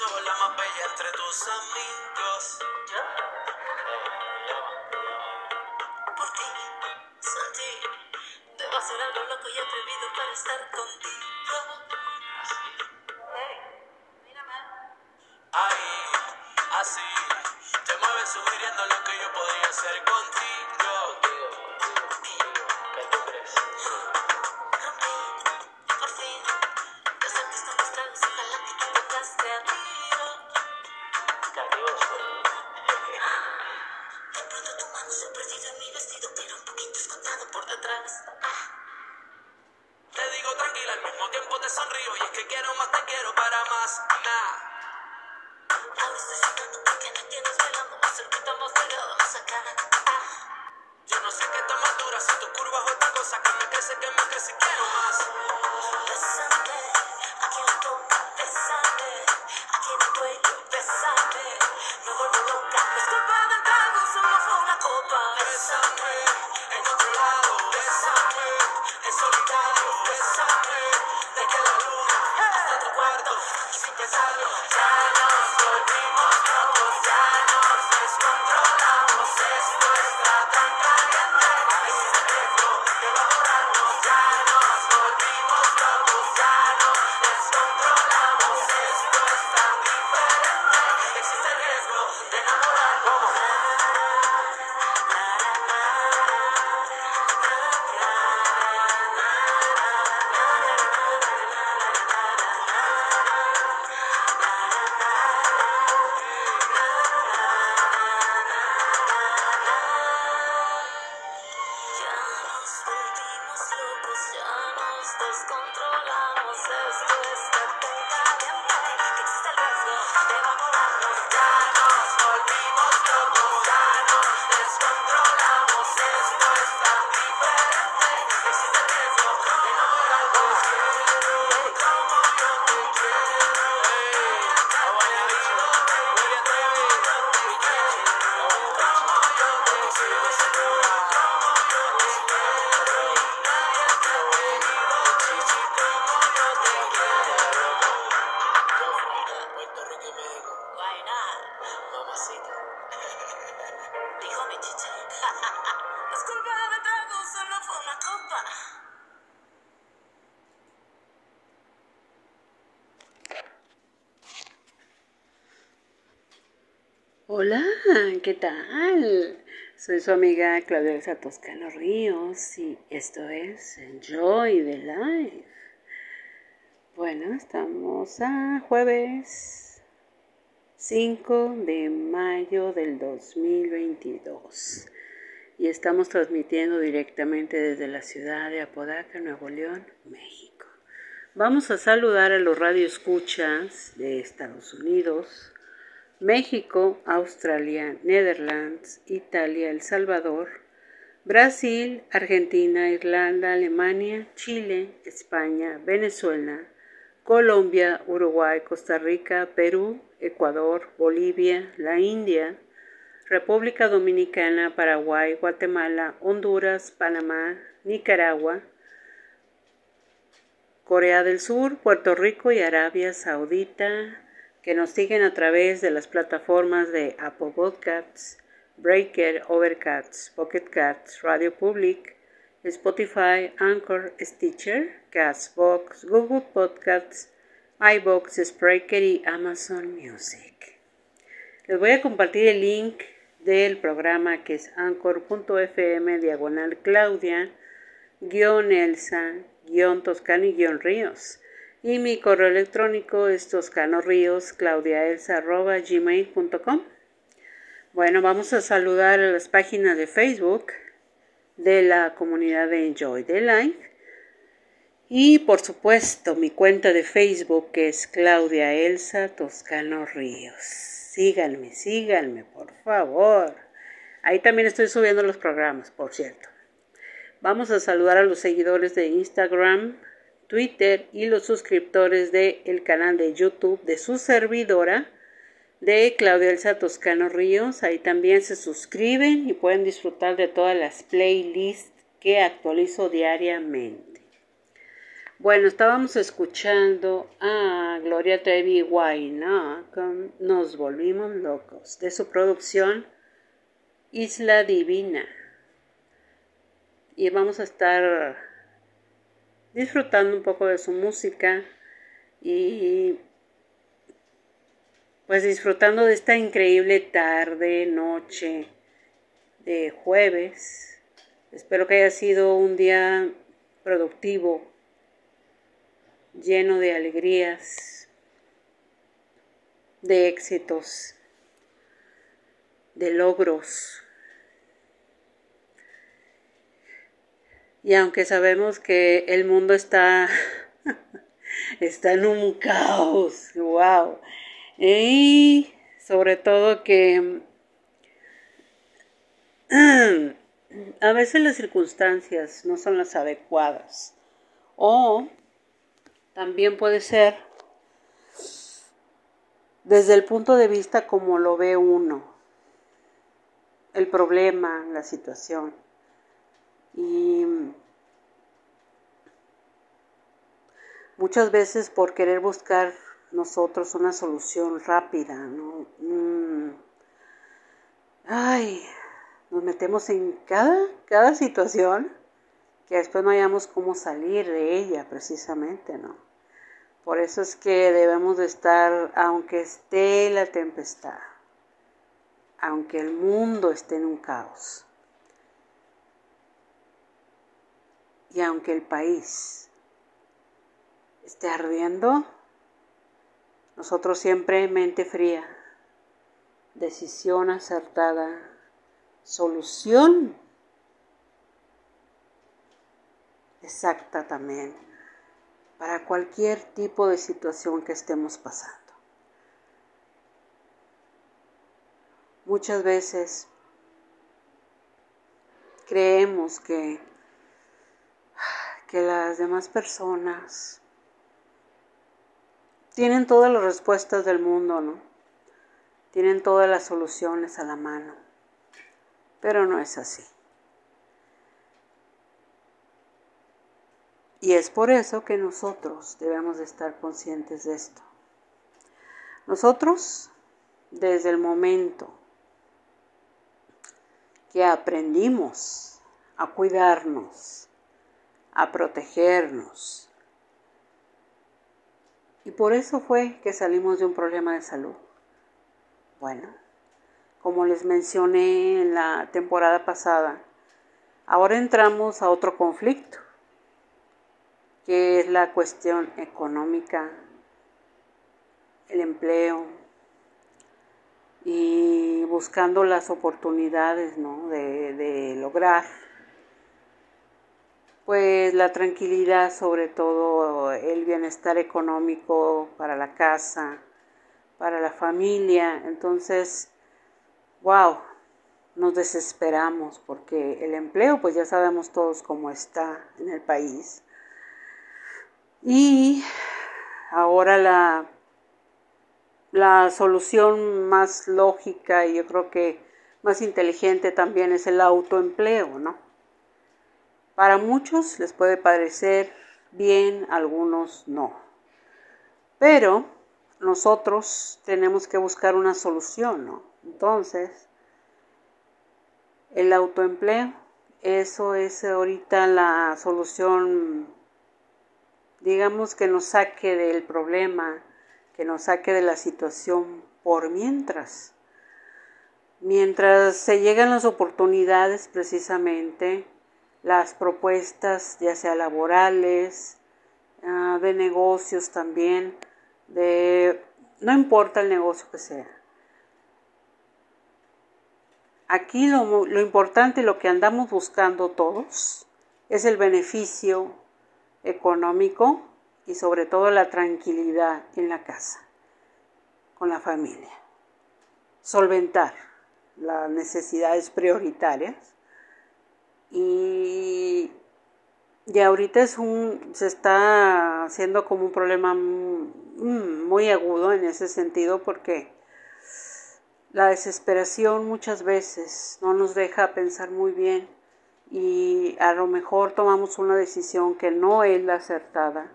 sos la más bella entre tus amigos. ¿Yo? Por ti, sin ti. Debo hacer algo loco y atrevido para estar contigo. Tal? Soy su amiga Claudia Elsa Ríos y esto es Enjoy the Life. Bueno, estamos a jueves 5 de mayo del 2022 y estamos transmitiendo directamente desde la ciudad de Apodaca, Nuevo León, México. Vamos a saludar a los radioescuchas de Estados Unidos, México, Australia, Netherlands, Italia, El Salvador, Brasil, Argentina, Irlanda, Alemania, Chile, España, Venezuela, Colombia, Uruguay, Costa Rica, Perú, Ecuador, Bolivia, la India, República Dominicana, Paraguay, Guatemala, Honduras, Panamá, Nicaragua, Corea del Sur, Puerto Rico y Arabia Saudita, que nos siguen a través de las plataformas de Apple Podcasts, Breaker, Overcast, Pocket Cats, Radio Public, Spotify, Anchor, Stitcher, Castbox, Google Podcasts, iBox, Spreaker y Amazon Music. Les voy a compartir el link del programa que es anchor.fm diagonal Claudia guion Elsa guion Toscano y guion Ríos y mi correo electrónico es toscanoríos claudiaelsa arroba gmail.com bueno vamos a saludar a las páginas de Facebook de la comunidad de Enjoy the Life. Y por supuesto mi cuenta de Facebook que es Claudia Elsa Toscano Ríos. Síganme síganme por favor. Ahí también estoy subiendo los programas por cierto. Vamos a saludar a los seguidores de Instagram, Twitter y los suscriptores del canal de YouTube de su servidora de Claudia Elsa Toscano Ríos. Ahí también se suscriben y pueden disfrutar de todas las playlists que actualizo diariamente. Bueno, estábamos escuchando a Gloria Trevi Guayna con Nos Volvimos Locos, de su producción Isla Divina. Y vamos a estar disfrutando un poco de su música y pues disfrutando de esta increíble tarde, noche de jueves. Espero que haya sido un día productivo, lleno de alegrías, de éxitos, de logros. Y aunque sabemos que el mundo está, está en un caos, wow. Y sobre todo que a veces las circunstancias no son las adecuadas. O también puede ser desde el punto de vista como lo ve uno, el problema, la situación. Y muchas veces por querer buscar nosotros una solución rápida, ¿no? Mm. Ay, nos metemos en cada, cada situación que después no hayamos cómo salir de ella precisamente, ¿no? Por eso es que debemos de estar, aunque esté la tempestad, aunque el mundo esté en un caos, y aunque el país esté ardiendo, nosotros siempre mente fría, decisión acertada, solución exacta también para cualquier tipo de situación que estemos pasando. Muchas veces creemos que, que las demás personas tienen todas las respuestas del mundo, ¿no? Tienen todas las soluciones a la mano. Pero no es así. Y es por eso que nosotros debemos de estar conscientes de esto. Nosotros, desde el momento que aprendimos a cuidarnos, a protegernos, y por eso fue que salimos de un problema de salud. Bueno, como les mencioné en la temporada pasada, ahora entramos a otro conflicto, que es la cuestión económica, el empleo y buscando las oportunidades ¿no? de, de lograr pues la tranquilidad, sobre todo el bienestar económico para la casa, para la familia. Entonces, wow, nos desesperamos porque el empleo, pues ya sabemos todos cómo está en el país. Y ahora la, la solución más lógica y yo creo que más inteligente también es el autoempleo, ¿no? Para muchos les puede parecer bien, algunos no. Pero nosotros tenemos que buscar una solución, ¿no? Entonces, el autoempleo, eso es ahorita la solución, digamos, que nos saque del problema, que nos saque de la situación por mientras. Mientras se llegan las oportunidades precisamente, las propuestas ya sea laborales, ah, de negocios también, de no importa el negocio que sea. Aquí lo, lo importante, lo que andamos buscando todos, es el beneficio económico y sobre todo la tranquilidad en la casa, con la familia. Solventar las necesidades prioritarias y, y ahorita es un, se está haciendo como un problema muy agudo en ese sentido porque la desesperación muchas veces no nos deja pensar muy bien y a lo mejor tomamos una decisión que no es la acertada,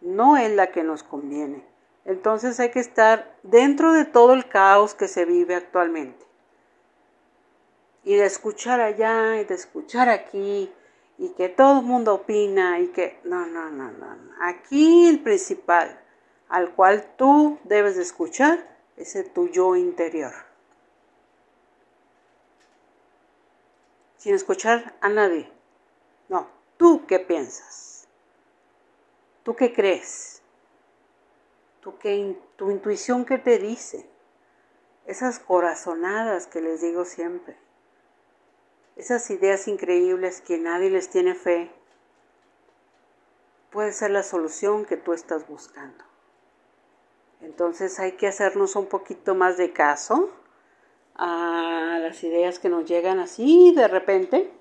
no es la que nos conviene. Entonces hay que estar dentro de todo el caos que se vive actualmente. Y de escuchar allá y de escuchar aquí y que todo el mundo opina y que no, no, no, no. Aquí el principal al cual tú debes de escuchar es el tu yo interior. Sin escuchar a nadie. No, tú qué piensas. ¿Tú qué crees? ¿Tú qué, tu intuición qué te dice? Esas corazonadas que les digo siempre esas ideas increíbles que nadie les tiene fe, puede ser la solución que tú estás buscando. Entonces hay que hacernos un poquito más de caso a las ideas que nos llegan así de repente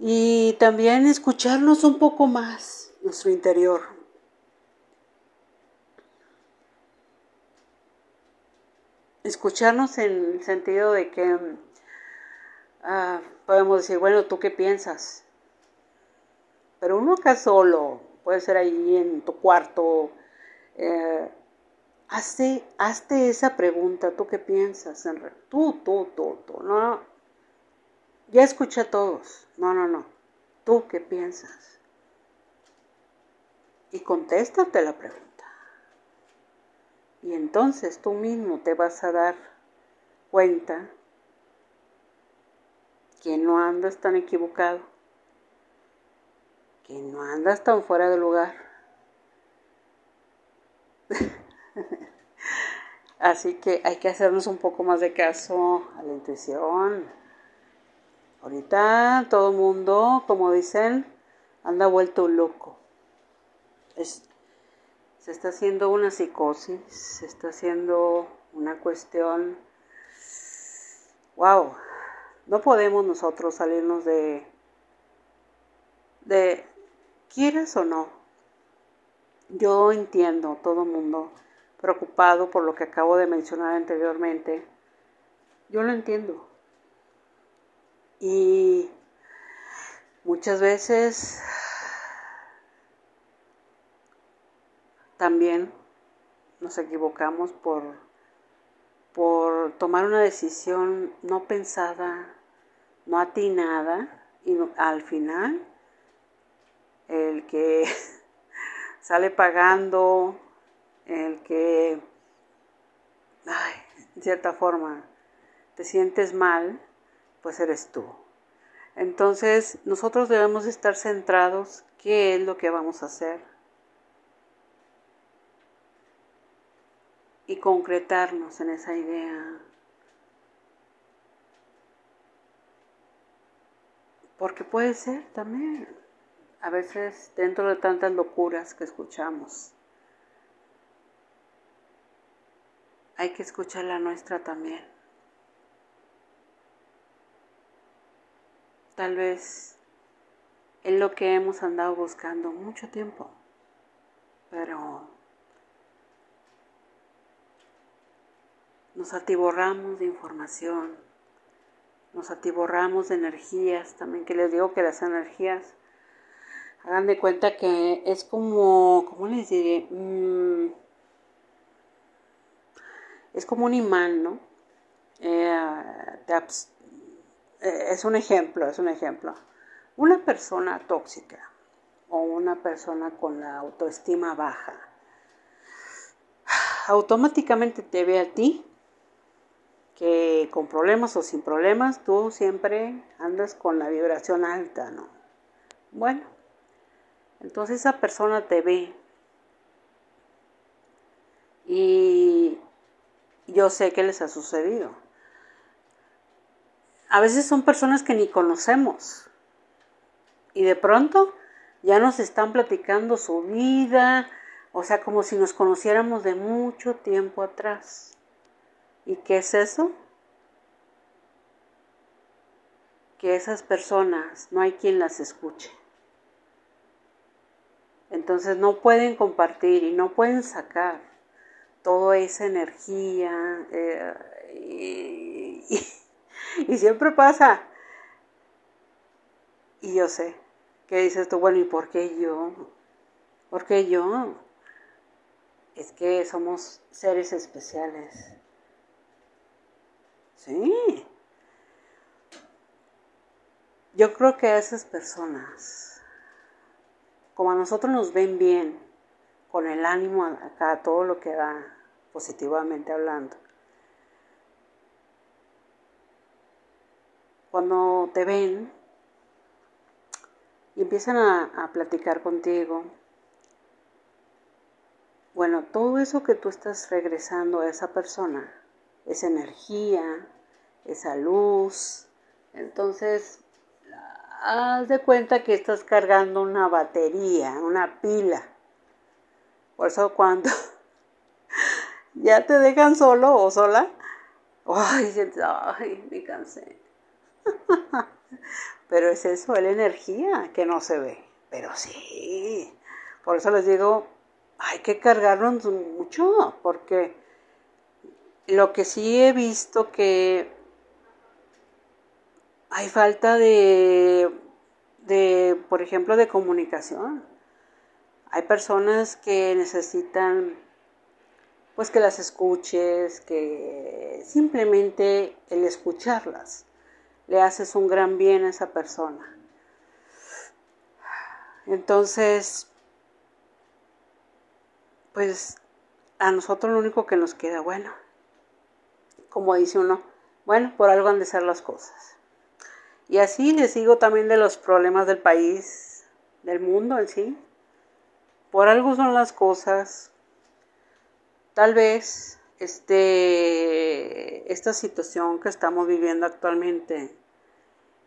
y también escucharnos un poco más nuestro interior. Escucharnos en el sentido de que ah, podemos decir, bueno, ¿tú qué piensas? Pero uno acá solo, puede ser ahí en tu cuarto, eh, hazte, esa pregunta, ¿tú qué piensas? Tú, tú, tú, tú, no, ya escuché a todos, no, no, no, ¿tú qué piensas? Y contéstate la pregunta. Y entonces tú mismo te vas a dar cuenta que no andas tan equivocado, que no andas tan fuera de lugar. Así que hay que hacernos un poco más de caso a la intuición. Ahorita todo el mundo, como dicen, anda vuelto loco. se está haciendo una psicosis, se está haciendo una cuestión, wow, no podemos nosotros salirnos de, de, quieras o no, yo entiendo todo el mundo preocupado por lo que acabo de mencionar anteriormente. Yo lo entiendo. Y muchas veces también nos equivocamos por, por tomar una decisión no pensada, no atinada y al final el que sale pagando, el que, en cierta forma, te sientes mal, pues eres tú. Entonces, nosotros debemos estar centrados qué es lo que vamos a hacer y concretarnos en esa idea. Porque puede ser también, a veces dentro de tantas locuras que escuchamos, hay que escuchar la nuestra también. Tal vez es lo que hemos andado buscando mucho tiempo, pero nos atiborramos de información nos atiborramos de energías, también que les digo que las energías, hagan de cuenta que es como, ¿cómo les diré? Mm, es como un imán, ¿no? Eh, eh, es un ejemplo, es un ejemplo. Una persona tóxica o una persona con la autoestima baja automáticamente te ve a ti que con problemas o sin problemas tú siempre andas con la vibración alta, ¿no? Bueno, entonces esa persona te ve y yo sé que les ha sucedido. A veces son personas que ni conocemos y de pronto ya nos están platicando su vida, o sea, como si nos conociéramos de mucho tiempo atrás. ¿Y qué es eso? Que esas personas no hay quien las escuche. Entonces no pueden compartir y no pueden sacar toda esa energía. Eh, y, y siempre pasa. Y yo sé que dices tú, bueno, ¿y por qué yo? ¿Por qué yo? Es que somos seres especiales. Sí. Yo creo que a esas personas, como a nosotros nos ven bien, con el ánimo acá, todo lo que da, positivamente hablando, cuando te ven y empiezan a, a platicar contigo, bueno, todo eso que tú estás regresando a esa persona, esa energía, esa luz, entonces haz de cuenta que estás cargando una batería, una pila. Por eso cuando ya te dejan solo o sola, ay, ay, me cansé. Pero es eso, es la energía que no se ve. Pero sí, por eso les digo, hay que cargarnos mucho, porque lo que sí he visto que hay falta de, de, por ejemplo, de comunicación. Hay personas que necesitan, pues que las escuches, que simplemente el escucharlas le haces un gran bien a esa persona. Entonces, pues a nosotros lo único que nos queda, bueno, como dice uno, bueno, por algo han de ser las cosas. Y así les digo también de los problemas del país, del mundo en sí. Por algo son las cosas. Tal vez este, esta situación que estamos viviendo actualmente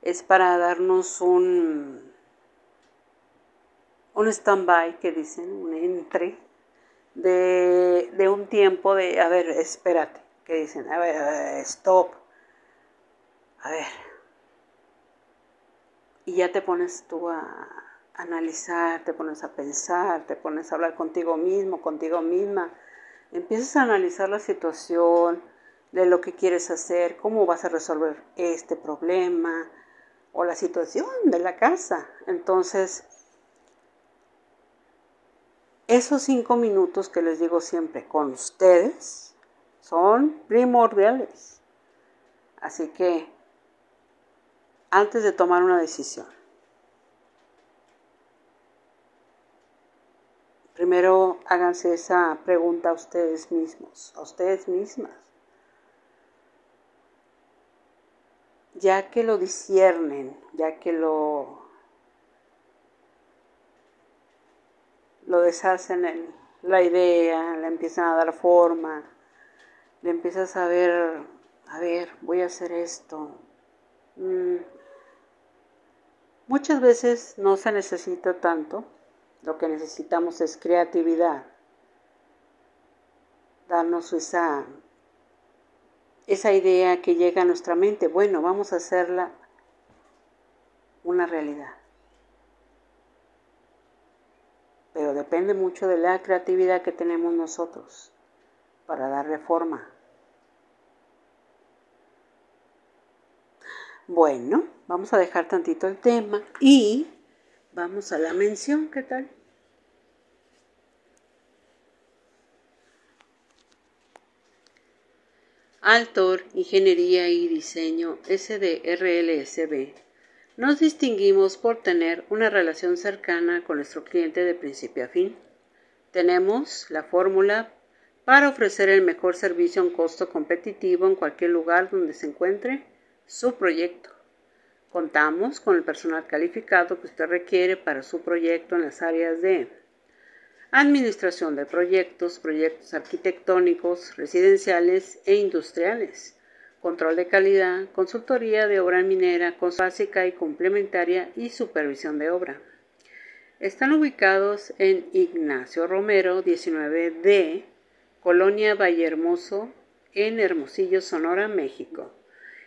es para darnos un, un stand-by, que dicen, un entre, de, de, un tiempo de, a ver, espérate, que dicen, a ver, a ver, stop, a ver, y ya te pones tú a analizar, te pones a pensar, te pones a hablar contigo mismo, contigo misma, empiezas a analizar la situación de lo que quieres hacer, cómo vas a resolver este problema o la situación de la casa. Entonces, esos cinco minutos que les digo siempre con ustedes son primordiales. Así que antes de tomar una decisión. Primero háganse esa pregunta a ustedes mismos, a ustedes mismas. Ya que lo disciernen, ya que lo, lo deshacen en la idea, le empiezan a dar forma, le empiezas a ver, a ver, voy a hacer esto. Mm, Muchas veces no se necesita tanto, lo que necesitamos es creatividad, darnos esa, esa idea que llega a nuestra mente, bueno, vamos a hacerla una realidad. Pero depende mucho de la creatividad que tenemos nosotros para darle forma. Bueno, vamos a dejar tantito el tema y vamos a la mención, ¿qué tal? Altor, Ingeniería y Diseño SDRLSB. Nos distinguimos por tener una relación cercana con nuestro cliente de principio a fin. Tenemos la fórmula para ofrecer el mejor servicio a un costo competitivo en cualquier lugar donde se encuentre su proyecto. Contamos con el personal calificado que usted requiere para su proyecto en las áreas de administración de proyectos, proyectos arquitectónicos, residenciales e industriales, control de calidad, consultoría de obra minera, básica y complementaria y supervisión de obra. Están ubicados en Ignacio Romero 19D, Colonia Vallehermoso, en Hermosillo, Sonora, México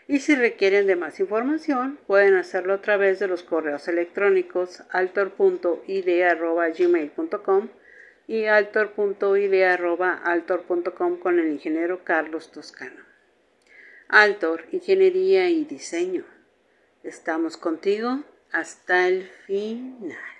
y si requieren de más información pueden hacerlo a través de los correos electrónicos altor.idea.gmail.com y altor.idea.altor.com con el ingeniero Carlos Toscano. Altor, Ingeniería y Diseño. Estamos contigo hasta el final.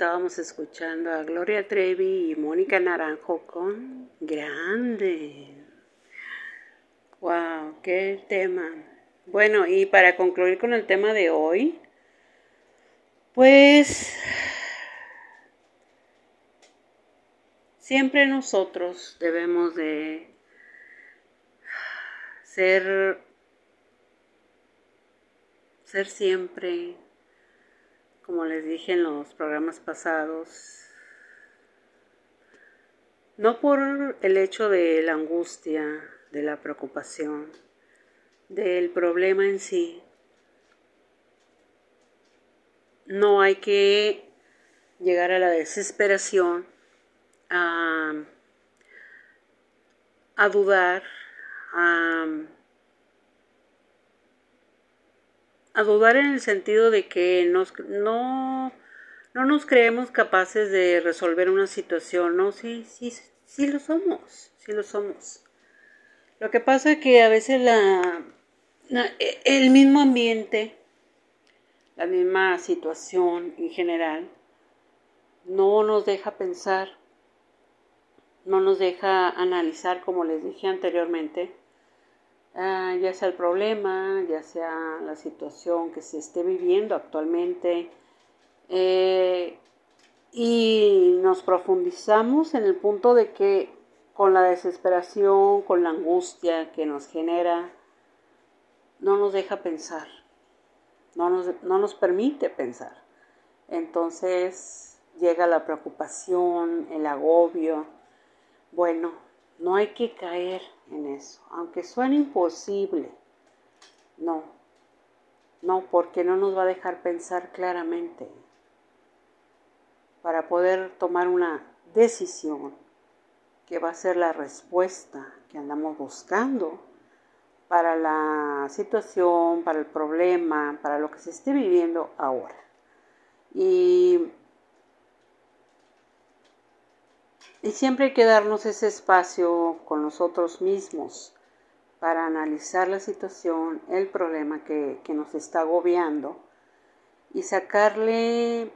estábamos escuchando a Gloria Trevi y Mónica Naranjo con Grande. ¡Wow! ¡Qué tema! Bueno, y para concluir con el tema de hoy, pues siempre nosotros debemos de ser, ser siempre como les dije en los programas pasados, no por el hecho de la angustia, de la preocupación, del problema en sí, no hay que llegar a la desesperación, a, dudar, a a dudar en el sentido de que no, no nos creemos capaces de resolver una situación, ¿no? Sí, sí, sí lo somos, sí lo somos. Lo que pasa es que a veces la, la- el mismo ambiente, la misma situación en general, no nos deja pensar, no nos deja analizar, como les dije anteriormente, ah, ya sea el problema, ya sea la situación que se esté viviendo actualmente, eh, y nos profundizamos en el punto de que con la desesperación, con la angustia que nos genera, no nos deja pensar, no nos, no nos permite pensar. Entonces llega la preocupación, el agobio. Bueno, no hay que caer en eso, aunque suene imposible. No, no, porque no nos va a dejar pensar claramente para poder tomar una decisión que va a ser la respuesta que andamos buscando para la situación, para el problema, para lo que se esté viviendo ahora. Y, y siempre hay que darnos ese espacio con nosotros mismos para analizar la situación, el problema que, que nos está agobiando y sacarle,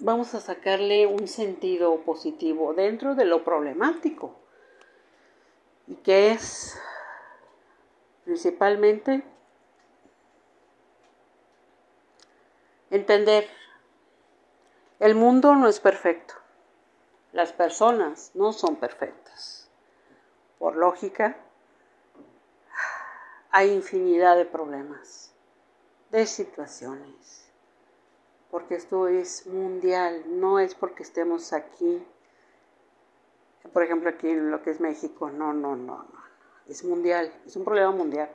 vamos a sacarle un sentido positivo dentro de lo problemático y que es principalmente entender el mundo no es perfecto. Las personas no son perfectas. Por lógica hay infinidad de problemas de situaciones porque esto es mundial no es porque estemos aquí por ejemplo aquí en lo que es México no no no no es mundial es un problema mundial.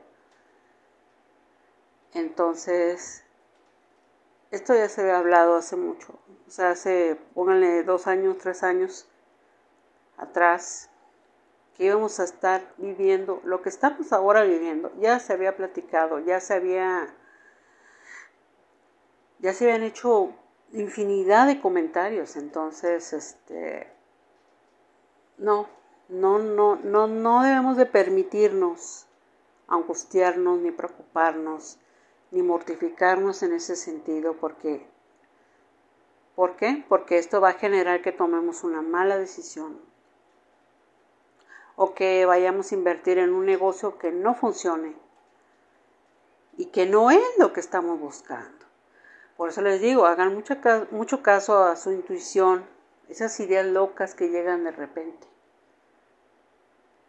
Entonces esto ya se había hablado hace mucho, o sea, hace, pónganle dos años, tres años atrás, que íbamos a estar viviendo lo que estamos ahora viviendo. Ya se había platicado, ya se había, ya se habían hecho infinidad de comentarios, entonces, este, no, no, no, no, no debemos de permitirnos angustiarnos ni preocuparnos ni mortificarnos en ese sentido porque ¿por qué? Porque esto va a generar que tomemos una mala decisión o que vayamos a invertir en un negocio que no funcione y que no es lo que estamos buscando. Por eso les digo, hagan mucho, mucho caso a su intuición, esas ideas locas que llegan de repente.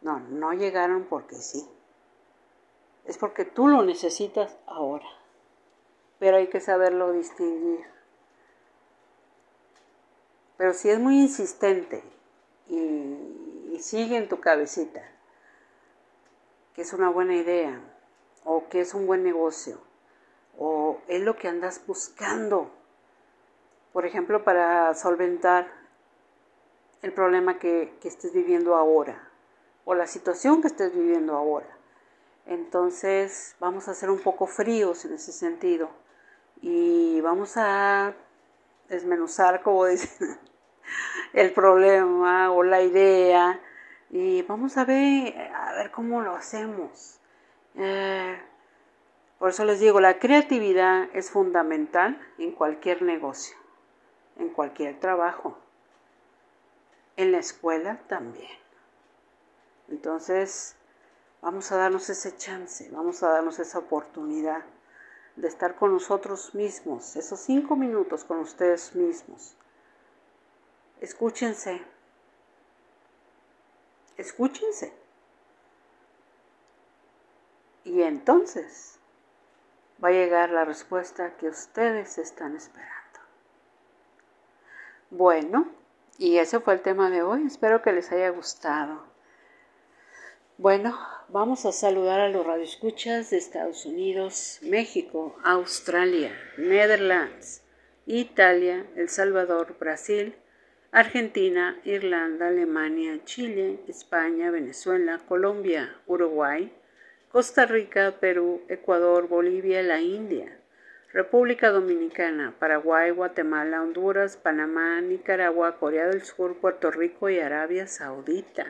No, no llegaron porque sí es porque tú lo necesitas ahora. Pero hay que saberlo distinguir. Pero si es muy insistente y, sigue en tu cabecita que es una buena idea o que es un buen negocio o es lo que andas buscando, por ejemplo, para solventar el problema que, que estés viviendo ahora o la situación que estés viviendo ahora entonces vamos a ser un poco fríos en ese sentido y vamos a desmenuzar, como dicen, el problema o la idea y vamos a ver, a ver cómo lo hacemos. Eh, por eso les digo, la creatividad es fundamental en cualquier negocio, en cualquier trabajo, en la escuela también. Entonces, Vamos a darnos ese chance, vamos a darnos esa oportunidad de estar con nosotros mismos, esos cinco minutos con ustedes mismos. Escúchense, escúchense. Y entonces va a llegar la respuesta que ustedes están esperando. Bueno, y ese fue el tema de hoy. Espero que les haya gustado. Bueno, Vamos a saludar a los radioescuchas de Estados Unidos, México, Australia, Netherlands, Italia, El Salvador, Brasil, Argentina, Irlanda, Alemania, Chile, España, Venezuela, Colombia, Uruguay, Costa Rica, Perú, Ecuador, Bolivia, la India, República Dominicana, Paraguay, Guatemala, Honduras, Panamá, Nicaragua, Corea del Sur, Puerto Rico y Arabia Saudita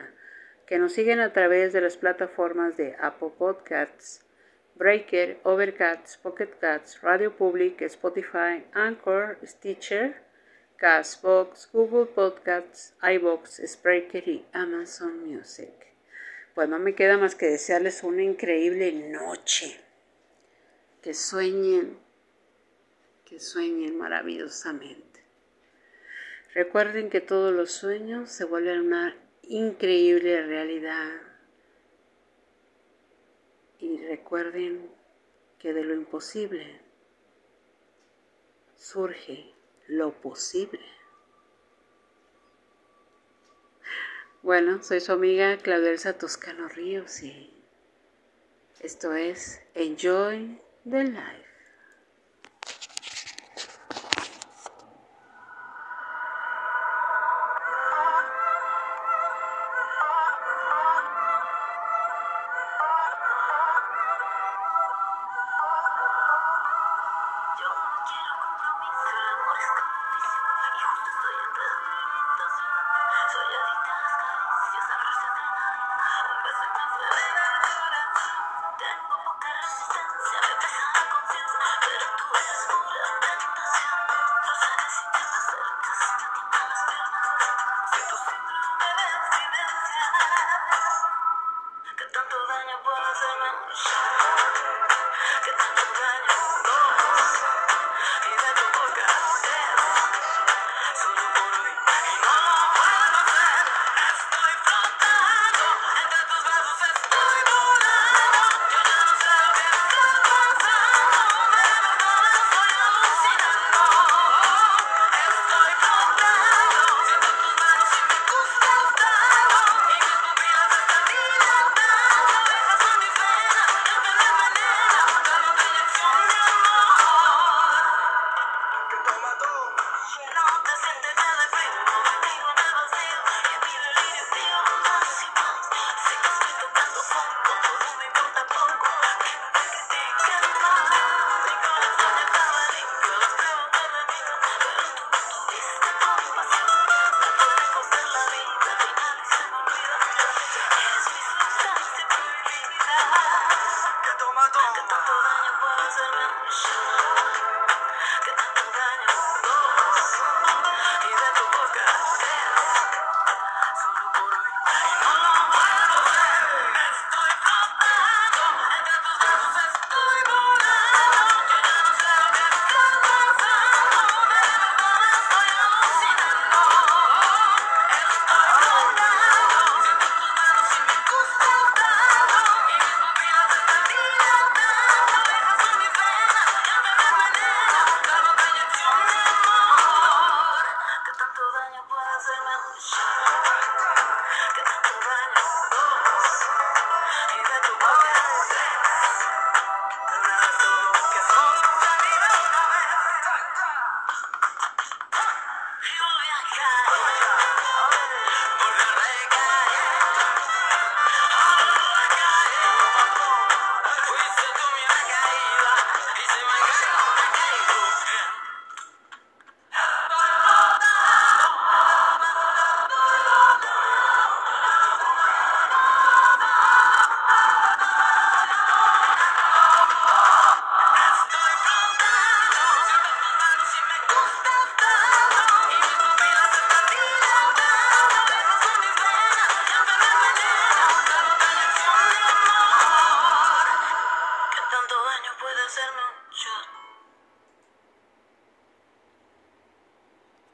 que nos siguen a través de las plataformas de Apple Podcasts, Breaker, Overcast, Pocket Cats, Radio Public, Spotify, Anchor, Stitcher, Castbox, Google Podcasts, iBox, Spreaker y Amazon Music. Pues no me queda más que desearles una increíble noche. Que sueñen, que sueñen maravillosamente. Recuerden que todos los sueños se vuelven una increíble realidad. Y recuerden que de lo imposible surge lo posible. Bueno, soy su amiga Claudelsa Toscano Ríos y esto es Enjoy the Life.